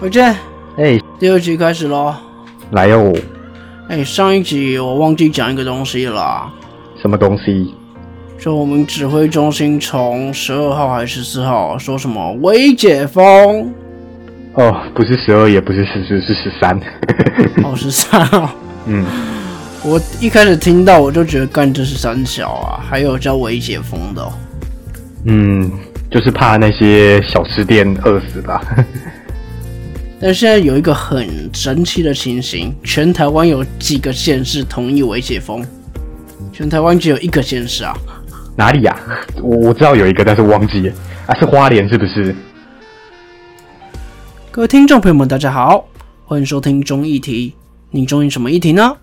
伟健，哎，第二集开始喽。来哟，哎，上一集我忘记讲一个东西了，什么东西？就我们指挥中心从十二号还是十四号说什么微解封？哦，不是十二，也不是十四，是十三。哦，十三号。嗯，我一开始听到我就觉得干这是三小啊，还有叫微解封的哦。嗯，就是怕那些小吃店饿死吧。但现在有一个很神奇的情形，全台湾有几个县市同意微解封？全台湾只有一个县市啊。哪里呀、我我知道有一个，但是忘记了啊，是花莲是不是？各位听众朋友们，大家好，欢迎收听中议题。你中意什么议题呢？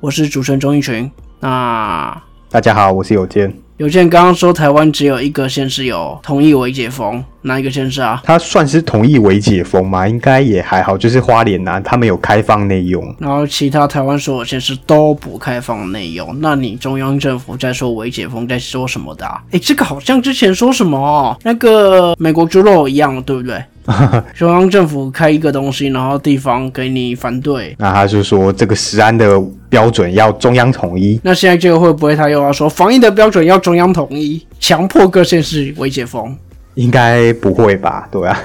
我是主持人钟义群。那大家好，我是有健。有些人刚刚说台湾只有一个县市有同意微解封，哪一个县市啊？他算是同意为解封嘛？应该也还好，就是花莲呐、他们有开放内用。然后其他台湾所有县市都不开放内用，那你中央政府在说为解封，在说什么的、啊？诶，这个好像之前说什么哦那个美国猪肉一样，对不对？中央政府开一个东西，然后地方给你反对。那他就说这个食安的标准要中央统一。那现在这个会不会他又要说防疫的标准要中央统一，强迫各县市为解封？应该不会吧？对啊，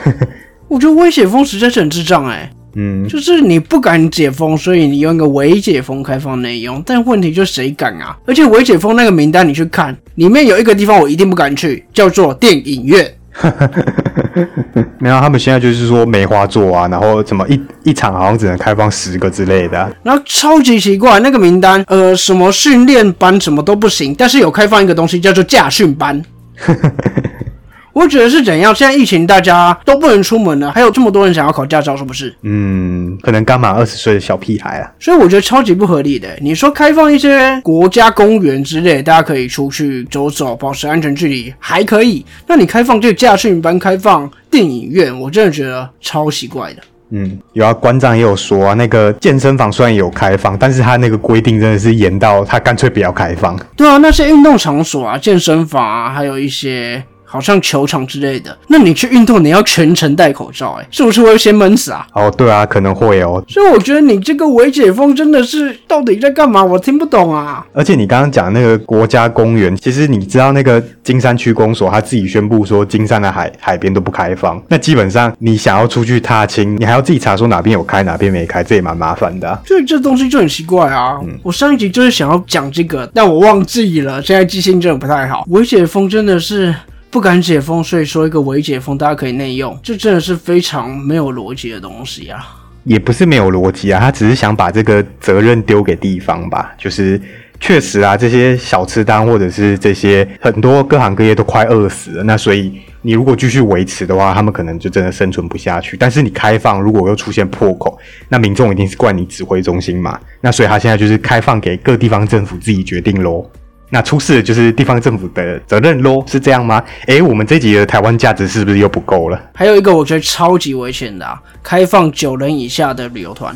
我觉得微解封实在是很智障哎、嗯，就是你不敢解封，所以你用一个微解封开放内容，但问题就是谁敢啊？而且微解封那个名单你去看，里面有一个地方我一定不敢去，叫做电影院。没有，他们现在就是说梅花座啊，然后怎么一一场好像只能开放十个之类的啊、然后超级奇怪，那个名单，呃，什么训练班什么都不行，但是有开放一个东西叫做驾训班。我觉得是怎样？现在疫情大家都不能出门了，还有这么多人想要考驾照，是不是？嗯，可能刚满二十岁的小屁孩啊。所以我觉得超级不合理的。你说开放一些国家公园之类，大家可以出去走走，保持安全距离，还可以。那你开放这个驾训班，开放电影院，我真的觉得超奇怪的。嗯，有啊，馆长也有说啊，那个健身房虽然有开放，但是他那个规定真的是严到他干脆不要开放。对啊，那些运动场所啊、健身房啊，还有一些好像球场之类的，那你去运动，你要全程戴口罩、欸，是不是会先闷死啊？哦，对啊，可能会哦。所以我觉得你这个伪解封真的是到底在干嘛？我听不懂啊。而且你刚刚讲那个国家公园，其实你知道那个金山区公所他自己宣布说金山的海海边都不开放，那基本上你想要出去踏青，你还要自己查说哪边有开哪边没开，这也蛮麻烦的、啊。所以这东西就很奇怪啊！我上一集就是想要讲这个，但我忘记了，现在记性真的不太好。伪解封真的是不敢解封，所以说一个伪解封大家可以内用，这真的是非常没有逻辑的东西啊！也不是没有逻辑啊，他只是想把这个责任丢给地方吧。就是确实啊，这些小吃摊或者是这些很多各行各业都快饿死了，那所以你如果继续维持的话，他们可能就真的生存不下去。但是你开放，如果又出现破口，那民众一定是怪你指挥中心嘛。那所以他现在就是开放给各地方政府自己决定喽。那出事的就是地方政府的责任喽，是这样吗？诶，我们这集的台湾价值是不是又不够了？还有一个我觉得超级危险的、啊，开放九人以下的旅游团，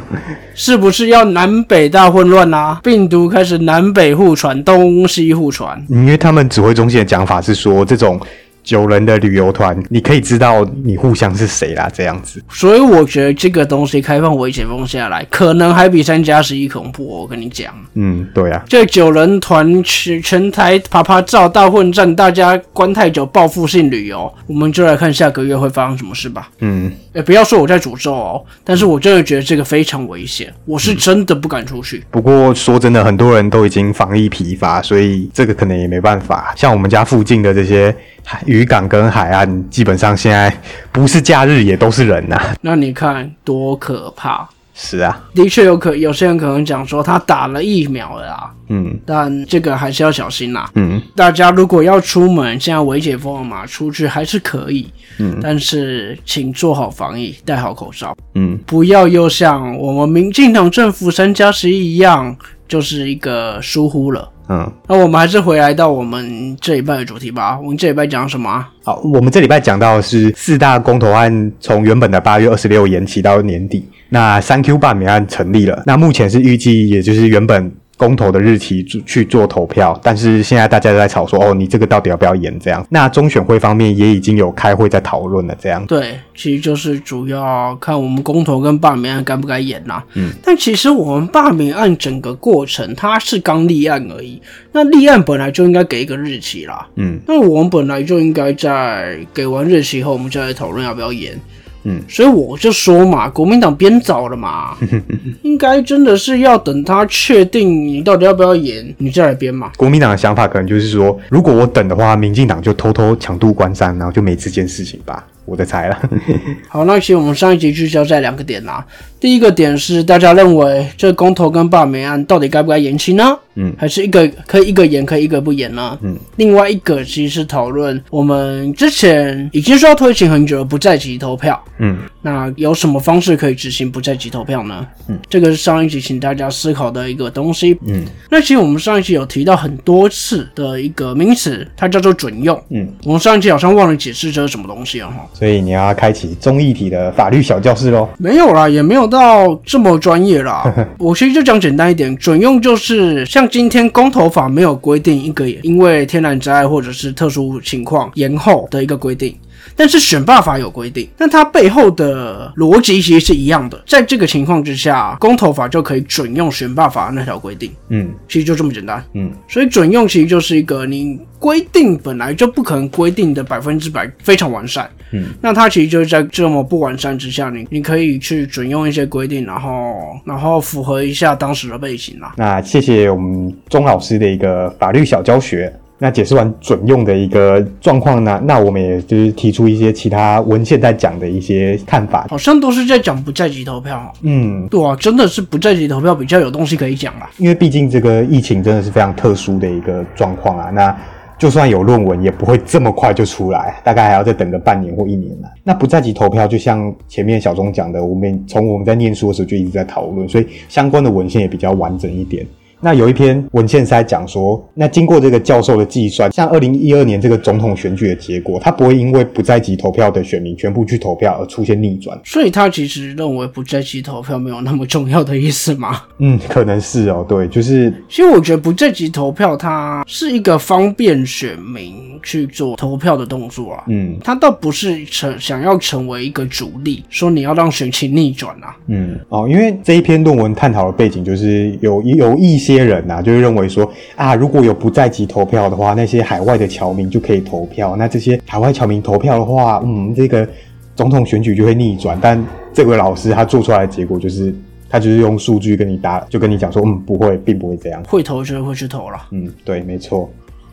是不是要南北大混乱啊？病毒开始南北互传，东西互传。因为他们指挥中心的讲法是说，这种九人的旅游团，你可以知道你互相是谁啦，这样子。所以我觉得这个东西开放微解封下来，可能还比三加十一恐怖、哦。我跟你讲，嗯，对啊，这九人团全全台啪啪照大混战，大家关太久报复性旅游，我们就来看下个月会发生什么事吧。嗯，也不要说我在诅咒哦，但是我真的觉得这个非常危险，我是真的不敢出去。不过说真的，很多人都已经防疫疲乏，所以这个可能也没办法。像我们家附近的这些海渔港跟海岸，基本上现在不是假日也都是人呐、那你看多可怕！是啊，的确有可有些人可能讲说他打了疫苗了啦，嗯。但这个还是要小心啦。嗯，大家如果要出门，现在微解封了嘛，出去还是可以，嗯，但是请做好防疫，戴好口罩，嗯，不要又像我们民进党政府三加十一一样，就是一个疏忽了。嗯，那我们还是回来到我们这一拜的主题吧。我们这一拜讲什么啊？好，我们这礼拜讲到的是四大公投案从原本的八月二十六延期到年底，那三 Q 罢免案成立了，那目前是预计也就是原本公投的日期去去做投票，但是现在大家都在吵说，哦，你这个到底要不要延？这样，那中选会方面也已经有开会在讨论了，这样。对，其实就是主要看我们公投跟罢免案该不该延啦、嗯，但其实我们罢免案整个过程，它是刚立案而已。那立案本来就应该给一个日期啦。嗯那我们本来就应该在给完日期后，我们就来讨论要不要延。嗯，所以我就说嘛，国民党编早了嘛，应该真的是要等他确定你到底要不要演，你再来编嘛。国民党的想法可能就是说，如果我等的话，民进党就偷偷强渡关山，然后就没这件事情吧。我的猜了。好，那其实我们上一集聚焦在两个点啦。第一个点是大家认为这公投跟罢免案到底该不该延期呢？嗯，还是一个可以一个延，可以一个不延呢？嗯，另外一个其实是讨论我们之前已经说要推行很久的不在籍投票，嗯那有什么方式可以执行不在籍投票呢？嗯，这个是上一集请大家思考的一个东西。嗯那其实我们上一集有提到很多次的一个名词，它叫做准用。嗯，我们上一集好像忘了解释这是什么东西了哈。所以你要开启综艺体的法律小教室喽。没有啦，也没有到这么专业啦。我其实就讲简单一点，准用就是像今天公投法没有规定一个因为天然灾害或者是特殊情况延后的一个规定。但是选罢法有规定，但它背后的逻辑其实是一样的。在这个情况之下，公投法就可以准用选罢法那条规定，嗯其实就这么简单。嗯所以准用其实就是一个你规定本来就不可能规定的百分之百非常完善，嗯，那它其实就是在这么不完善之下，你你可以去准用一些规定，然后然后符合一下当时的背景啦。那谢谢我们钟老师的一个法律小教学。那解释完准用的一个状况呢，那我们也就是提出一些其他文献在讲的一些看法。好像都是在讲不在籍投票，嗯，对啊，真的是不在籍投票比较有东西可以讲啊。因为毕竟这个疫情真的是非常特殊的一个状况啊。那就算有论文，也不会这么快就出来，大概还要再等个半年或一年呢。那不在籍投票，就像前面小钟讲的，我们从我们在念书的时候就一直在讨论，所以相关的文献也比较完整一点。那有一篇文献是在讲说，那经过这个教授的计算，像二零一二年这个总统选举的结果，他不会因为不在籍投票的选民全部去投票而出现逆转。所以他其实认为不在籍投票没有那么重要的意思吗。嗯，可能是哦，对，就是其实我觉得不在籍投票它是一个方便选民去做投票的动作啊。嗯他倒不是成想要成为一个主力，说你要让选情逆转啊。嗯哦，因为这一篇论文探讨的背景就是有有一些人呐、就是认为说啊，如果有不在籍投票的话，那些海外的侨民就可以投票。那这些海外侨民投票的话，嗯，这个总统选举就会逆转。但这位老师他做出来的结果就是，他就是用数据跟你答，就跟你讲说，嗯，不会，并不会这样。会投就会去投了。嗯，对，没错。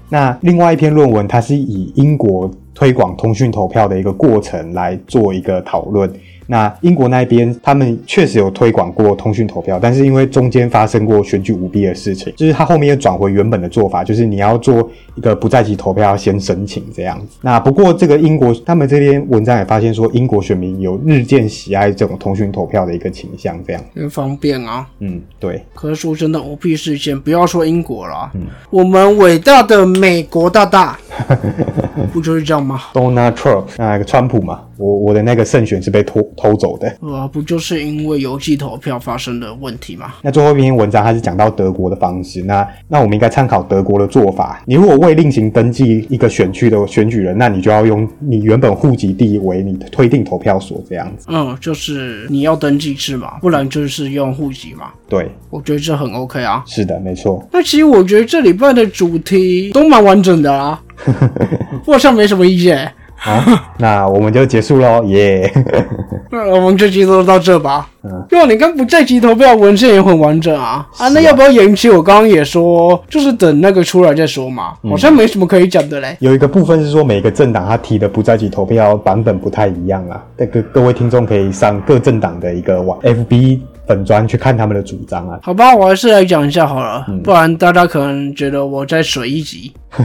那另外一篇论文，它是以英国推广通讯投票的一个过程来做一个讨论。那英国那边，他们确实有推广过通讯投票，但是因为中间发生过选举舞弊的事情，就是他后面又转回原本的做法，就是你要做一个不在籍投票，要先申请这样子。那不过这个英国他们这篇文章也发现说，英国选民有日渐喜爱这种通讯投票的一个倾向，这样。很方便啊。嗯，对，可是说真的，舞弊事件不要说英国了，嗯，我们伟大的美国大大，不就是这样吗？Donald Trump 那个川普嘛，我我的那个胜选是被偷偷走的。呃，不就是因为邮寄投票发生的问题吗？那最后一篇文章它是讲到德国的方式，那那我们应该参考德国的做法。你如果未另行登记一个选区的选举人，那你就要用你原本户籍地为你的推定投票所这样子。嗯，就是你要登记是嘛，不然就是用户籍嘛。对，我觉得这很 OK 啊。是的，没错。那其实我觉得这礼拜的主题都蛮完整的啊，我好像没什么意见。啊，那我们就结束喽，耶、那我们这集都到这吧。嗯，你看不在籍投票文献也很完整啊。啊，那要不要延期？我刚刚也说，就是等那个出来再说嘛。好像没什么可以讲的嘞。有一个部分是说每个政党他提的不在籍投票版本不太一样啊，那个各位听众可以上各政党的一个网 FB 粉专去看他们的主张啊。好吧，我还是来讲一下好了，不然大家可能觉得我在水一集。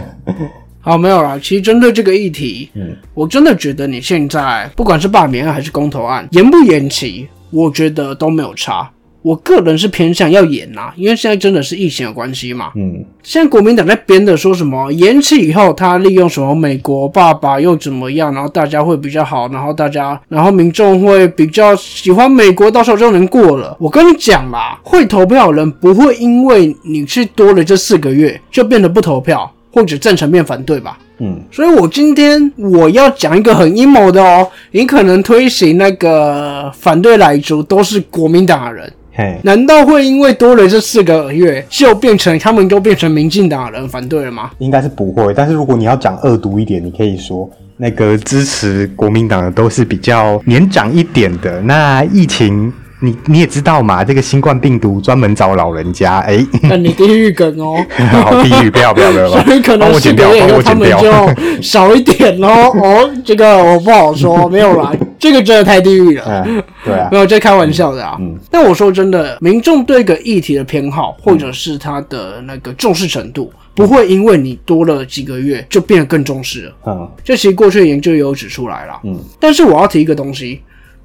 好，没有啦。其实针对这个议题，嗯，我真的觉得你现在不管是罢免案还是公投案，延不延期，我觉得都没有差。我个人是偏向要延啦，因为现在真的是疫情的关系嘛。嗯，现在国民党在编的说什么延期以后，他利用什么美国爸爸又怎么样，然后大家会比较好，然后大家，然后民众会比较喜欢美国，到时候就能过了。我跟你讲啦，会投票的人不会因为你去多了这四个月就变得不投票，或者赞成面反对吧？嗯，所以我今天我要讲一个很阴谋的哦，你可能推行那个反对来族都是国民党的人，嘿，难道会因为多了这四个月就变成他们都变成民进党的人反对了吗？应该是不会。但是如果你要讲恶毒一点，你可以说那个支持国民党的都是比较年长一点的。那疫情，你你也知道嘛，这个新冠病毒专门找老人家，哎、那你地狱梗哦，好地狱，不要不要不要，所以可帮能我剪掉，月以后他们帮我。就少一点咯。哦，这个我不好说，没有啦，这个真的太地狱了。嗯，对啊没，有在开玩笑的啊。嗯但我说真的，民众对一个议题的偏好，或者是他的那个重视程度，不会因为你多了几个月就变得更重视了。嗯这其实过去的研究也有指出来了。嗯但是我要提一个东西，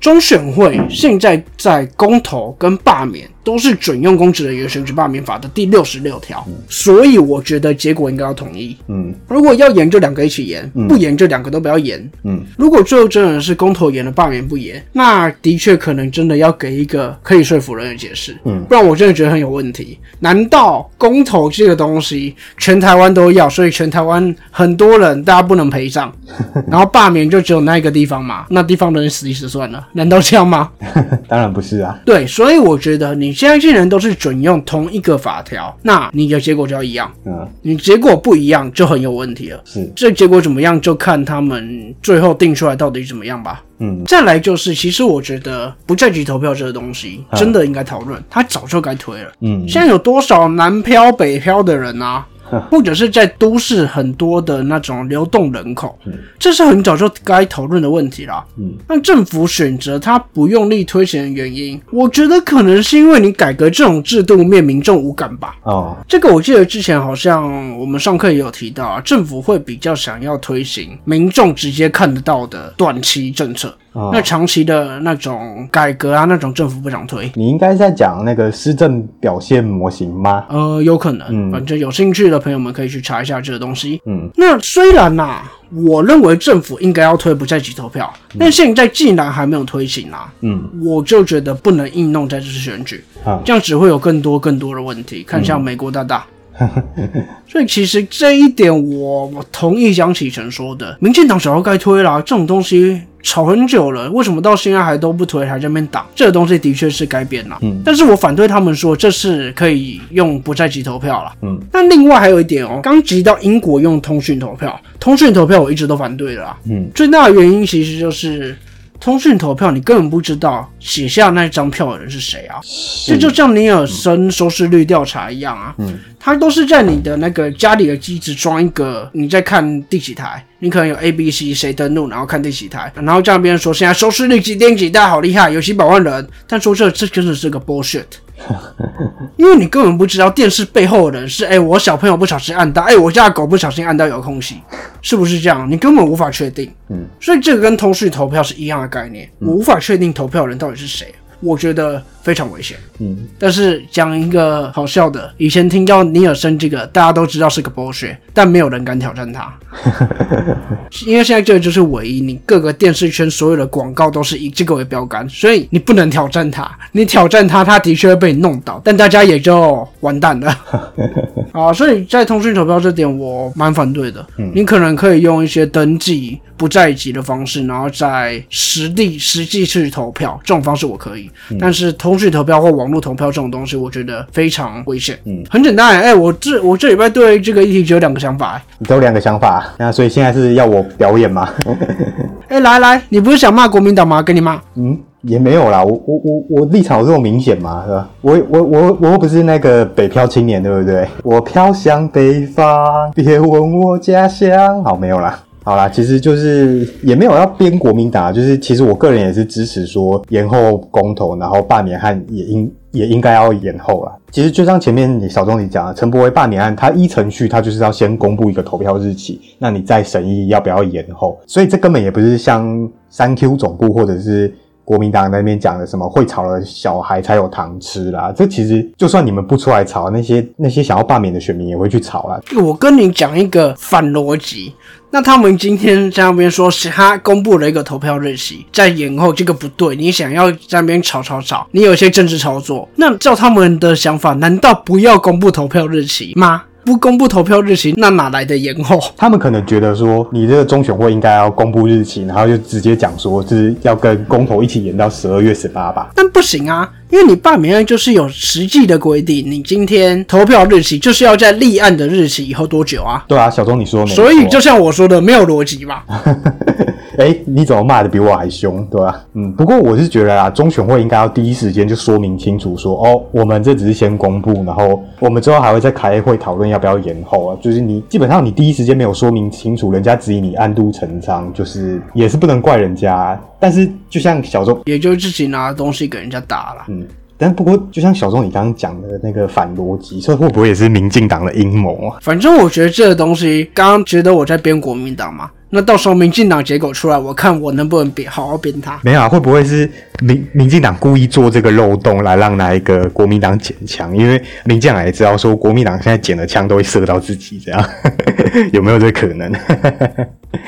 中选会现在在公投跟罢免都是准用公职人员选举罢免法的第六十六条，所以我觉得结果应该要统一。嗯如果要延就两个一起延，不延就两个都不要延。嗯如果最后真的是公投延了罢免不延，那的确可能真的要给一个可以说服人的解释。嗯不然我真的觉得很有问题。难道公投这个东西全台湾都要，所以全台湾很多人大家不能陪葬，然后罢免就只有那一个地方嘛？那地方的人死一死算了，难道这样吗？当然不是啊。对，所以我觉得你现在既然都是准用同一个法条，那你的结果就要一样。嗯，你结果不一样就很有问题了。是，这结果怎么样，就看他们最后定出来到底怎么样吧。嗯再来就是，其实我觉得不在籍投票这个东西嗯真的应该讨论，他早就该推了。嗯现在有多少南漂北漂的人啊？或者是在都市很多的那种流动人口，这是很早就该讨论的问题啦。嗯，但政府选择它不用力推行的原因，我觉得可能是因为你改革这种制度面民众无感吧。哦，这个我记得之前好像我们上课也有提到啊，政府会比较想要推行民众直接看得到的短期政策，哦那长期的那种改革啊，那种政府不想推。你应该在讲那个施政表现模型吗？呃，有可能，嗯反正有兴趣的朋友们可以去查一下这个东西。嗯那虽然呐、我认为政府应该要推不在籍投票，但现在既然还没有推行啊，嗯我就觉得不能硬弄在这次选举，啊这样只会有更多更多的问题。看像美国大大。所以其实这一点我我同意江启臣说的，民进党早就该推啦，这种东西吵很久了，为什么到现在还都不推，还在那边挡？这个东西的确是该变啦。嗯但是我反对他们说这是可以用不在籍投票了。嗯那另外还有一点哦，刚提到英国用通讯投票，通讯投票我一直都反对的啦。嗯最大的原因其实就是通讯投票，你根本不知道写下那张票的人是谁啊。这就像尼尔森收视率调查一样啊，嗯，它都是在你的那个家里的机子装一个，你在看第几台，你可能有 A、B、C 谁登录，然后看第几台，然后这样别人说现在收视率几点几大家好厉害，有几百万人，但说这这真的是个 bullshit。因为你根本不知道电视背后的人是，哎、我小朋友不小心按到，哎、我家的狗不小心按到遥控器，是不是这样？你根本无法确定。嗯，所以这个跟通讯投票是一样的概念，我无法确定投票人到底是谁，我觉得非常危险。嗯。但是讲一个好笑的，以前听到尼尔森这个，大家都知道是个 bullshit，但没有人敢挑战他，因为现在这个就是唯一，你各个电视圈所有的广告都是以这个为标杆，所以你不能挑战他，你挑战他，他的确会被你弄倒，但大家也就完蛋了。啊，所以在通讯投票这点我蛮反对的。你可能可以用一些登记不在籍的方式，然后在实地实际去投票，这种方式我可以。但是通讯投票或网络投票这种东西，我觉得非常危险。嗯，很简单、哎、我这我这礼拜对这个议题只有两个想法、你只有两个想法，那所以现在是要我表演吗？哎、来来，你不是想骂国民党吗？给你骂。嗯，也没有啦，我我我我立场有这么明显吗？是吧？我我我我又不是那个北漂青年，对不对？我飘向北方，别问我家乡。好，没有啦。好啦，其实就是也没有要编国民党，就是其实我个人也是支持说延后公投，然后罢免案也应也应该要延后啦。其实就像前面你小钟你讲的，陈柏惟罢免案，他依程序他就是要先公布一个投票日期，那你再审议要不要延后，所以这根本也不是像三 Q 总部或者是国民党那边讲的什么会吵的小孩才有糖吃啦。这其实就算你们不出来吵，那些那些想要罢免的选民也会去吵啦。我跟你讲一个反逻辑。那他们今天在那边说，是他公布了一个投票日期，在延后，这个不对。你想要在那边吵吵吵，你有一些政治操作。那照他们的想法，难道不要公布投票日期吗？不公布投票日期，那哪来的延后？他们可能觉得说，你这个中选会应该要公布日期，然后就直接讲说，就是要跟公投一起延到十二月十八吧。但不行啊，因为你罢免案就是有实际的规定，你今天投票日期就是要在立案的日期以后多久啊？对啊，小钟你说没所以就像我说的，没有逻辑吧？哎，你怎么骂的比我还凶，对吧？嗯，不过我是觉得啊，中选会应该要第一时间就说明清楚，说哦，我们这只是先公布，然后我们之后还会再开会讨论要不要延后啊。就是你基本上你第一时间没有说明清楚，人家质疑你暗度陈仓，就是也是不能怪人家。但是就像小钟，也就自己拿东西给人家打了。嗯，但不过就像小钟你刚刚讲的那个反逻辑，这会不会也是民进党的阴谋啊？反正我觉得这个东西，刚刚觉得我在编国民党嘛。那到时候民进党结果出来，我看我能不能编好好编他。没有啊，会不会是民民进党故意做这个漏洞来让那一个国民党捡枪？因为民进党也知道说国民党现在捡的枪都会射到自己，这样 有没有这可能？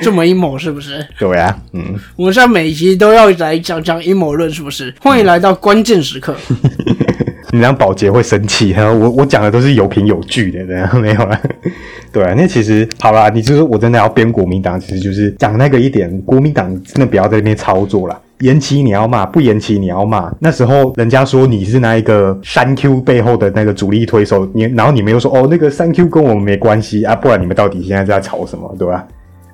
这么阴谋是不是？对啊，嗯，我们现在每集都要来讲讲阴谋论，是不是？欢迎来到关键时刻。你让保洁会生气，我我讲的都是有凭有据的，这样 没有了。对啊，那其实好啦，你就是我真的要编国民党，其实就是讲那个一点，国民党真的不要在那边操作了。延期你要骂，不延期你要骂。那时候人家说你是那一个三 Q 背后的那个主力推手，你然后你们又说哦，那个三 Q 跟我们没关系啊，不然你们到底现在在吵什么，对吧？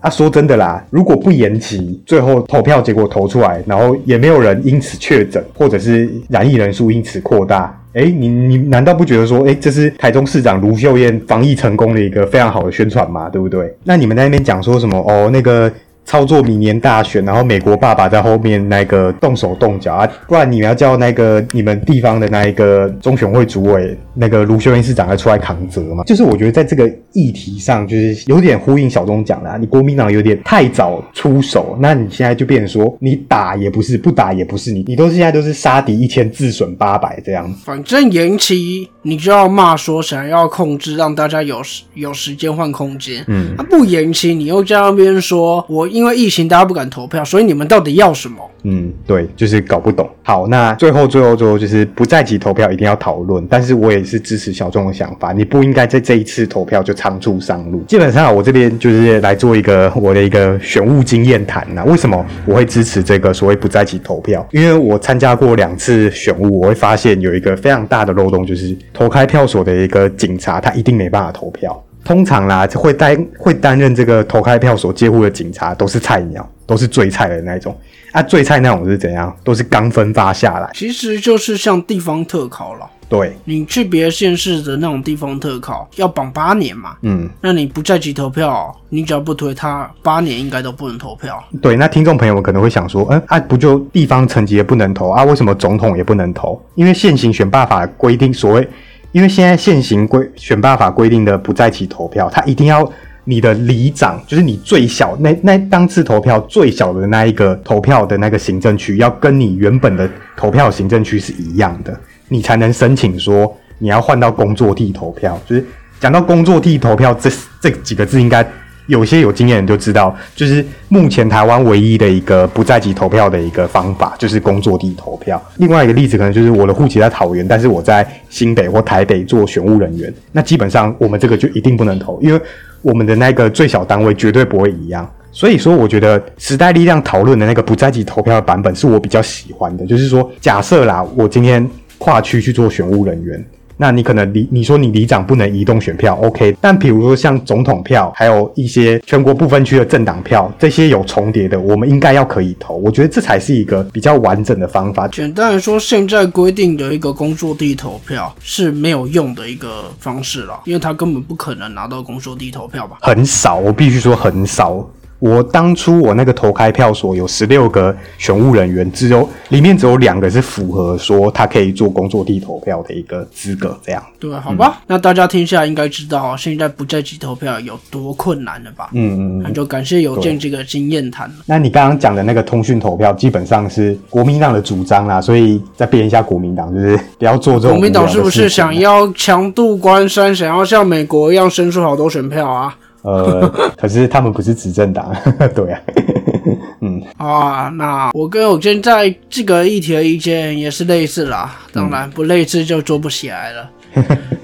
啊，说真的啦，如果不延期，最后投票结果投出来，然后也没有人因此确诊，或者是染疫人数因此扩大。哎，你你难道不觉得说，哎，这是台中市长卢秀燕防疫成功的一个非常好的宣传吗？对不对？那你们在那边讲说什么？哦，那个。操作明年大选，然后美国爸爸在后面那个动手动脚啊，不然你们要叫那个你们地方的那一个中选会主委那个卢秀燕市长来出来扛责嘛？就是我觉得在这个议题上，就是有点呼应小钟讲的，你国民党有点太早出手，那你现在就变成说你打也不是，不打也不是，你你都是现在都是杀敌一千自损八百这样子。反正延期你就要骂说想要控制，让大家有时有时间换空间，嗯，啊不延期你又在那边说我。因为疫情，大家不敢投票，所以你们到底要什么？嗯，对，就是搞不懂。好，那最后最后最后就是不在即投票，一定要讨论。但是我也是支持小众的想法，你不应该在这一次投票就仓促上路。基本上，我这边就是来做一个我的一个选务经验谈呐。为什么我会支持这个所谓不在即投票？因为我参加过两次选务，我会发现有一个非常大的漏洞，就是投开票所的一个警察，他一定没办法投票。通常啦，会担会担任这个投开票所接护的警察都是菜鸟，都是最菜的那种。啊，最菜那种是怎样？都是刚分发下来，其实就是像地方特考了。对，你去别的县市的那种地方特考要绑八年嘛。嗯，那你不在籍投票，你只要不推他，八年应该都不能投票。对，那听众朋友们可能会想说，嗯啊，不就地方层级也不能投啊？为什么总统也不能投？因为现行选罢法规定，所谓。因为现在现行规选办法规定的不在其投票，他一定要你的里长，就是你最小那那当次投票最小的那一个投票的那个行政区，要跟你原本的投票行政区是一样的，你才能申请说你要换到工作地投票。就是讲到工作地投票这这几个字，应该。有些有经验人就知道，就是目前台湾唯一的一个不在籍投票的一个方法，就是工作地投票。另外一个例子可能就是我的户籍在桃园，但是我在新北或台北做选务人员，那基本上我们这个就一定不能投，因为我们的那个最小单位绝对不会一样。所以说，我觉得时代力量讨论的那个不在籍投票的版本是我比较喜欢的，就是说，假设啦，我今天跨区去做选务人员。那你可能里你说你里长不能移动选票，OK？但比如说像总统票，还有一些全国不分区的政党票，这些有重叠的，我们应该要可以投。我觉得这才是一个比较完整的方法。简单来说，现在规定的一个工作地投票是没有用的一个方式了，因为他根本不可能拿到工作地投票吧？很少，我必须说很少。我当初我那个投开票所有十六个选务人员，只有里面只有两个是符合说他可以做工作地投票的一个资格，这样。对，好吧，那大家听下来应该知道现在不在籍投票有多困难了吧？嗯嗯嗯。那就感谢有健这个经验谈了。那你刚刚讲的那个通讯投票，基本上是国民党的主张啦，所以再变一下国民党，就是不要做这种。国民党是不是想要强渡关山，想要像美国一样生出好多选票啊？呃，可是他们不是执政党，对啊。嗯啊，那我跟我现在这个议题的意见也是类似啦，当然不类似就做不起来了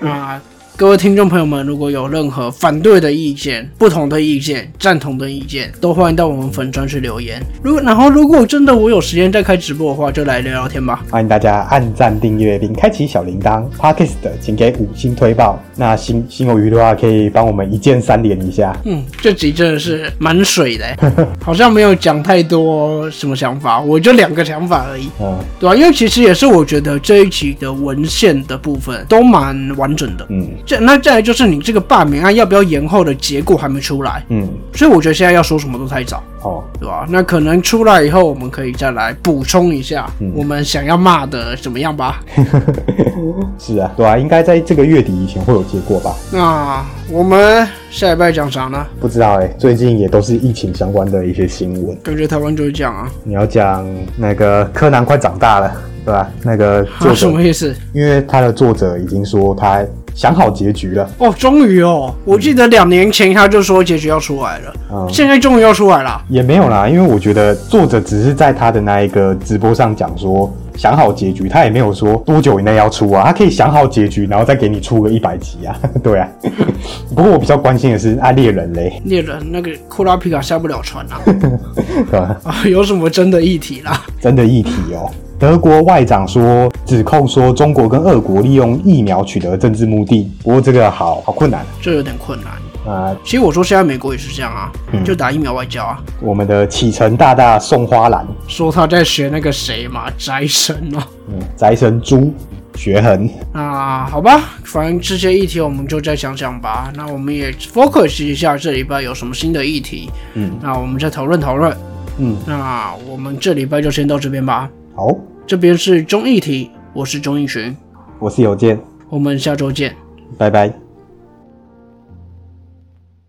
啊。各位听众朋友们，如果有任何反对的意见、不同的意见、赞同的意见，都欢迎到我们粉专去留言。如果然后如果真的我有时间再开直播的话，就来聊聊天吧。欢迎大家按赞、订阅并开启小铃铛。Parkist，请给五星推爆。那新新有余的话，可以帮我们一键三连一下。嗯，这集真的是蛮水的，好像没有讲太多什么想法，我就两个想法而已。嗯，对吧？因为其实也是我觉得这一集的文献的部分都蛮完整的。嗯。这那再来就是你这个罢免案要不要延后的结果还没出来，嗯，所以我觉得现在要说什么都太早，哦，对吧？那可能出来以后，我们可以再来补充一下我们想要骂的怎么样吧？是啊，对啊，应该在这个月底以前会有结果吧？那我们下礼拜讲啥呢？不知道哎，最近也都是疫情相关的一些新闻，感觉台湾就是这样啊。你要讲那个柯南快长大了，对吧？那个作者 什么意思？因为他的作者已经说他。想好结局了哦，终于哦！我记得两年前他就说结局要出来了，嗯，现在终于要出来了。也没有啦，因为我觉得作者只是在他的那一个直播上讲说想好结局，他也没有说多久以内要出啊，他可以想好结局，然后再给你出个一百集啊，对啊。不过我比较关心的是啊，猎人嘞，猎人那个库拉皮卡下不了船 啊，啊，有什么真的议题啦？真的议题哦。德国外长说，指控说中国跟俄国利用疫苗取得政治目的。不过这个好好困难，这有点困难啊。其实我说现在美国也是这样啊，就打疫苗外交啊。我们的启程大大送花篮说他在学那个谁嘛，宅神哦，嗯，宅神猪学恒啊。好吧，反正这些议题我们就再想想吧。那我们也 focus 一下这礼拜有什么新的议题，嗯，那我们再讨论讨论，嗯，那我们这礼拜就先到这边吧。好。这边是中艺题，我是钟义群，我是有健，我们下周见，拜拜。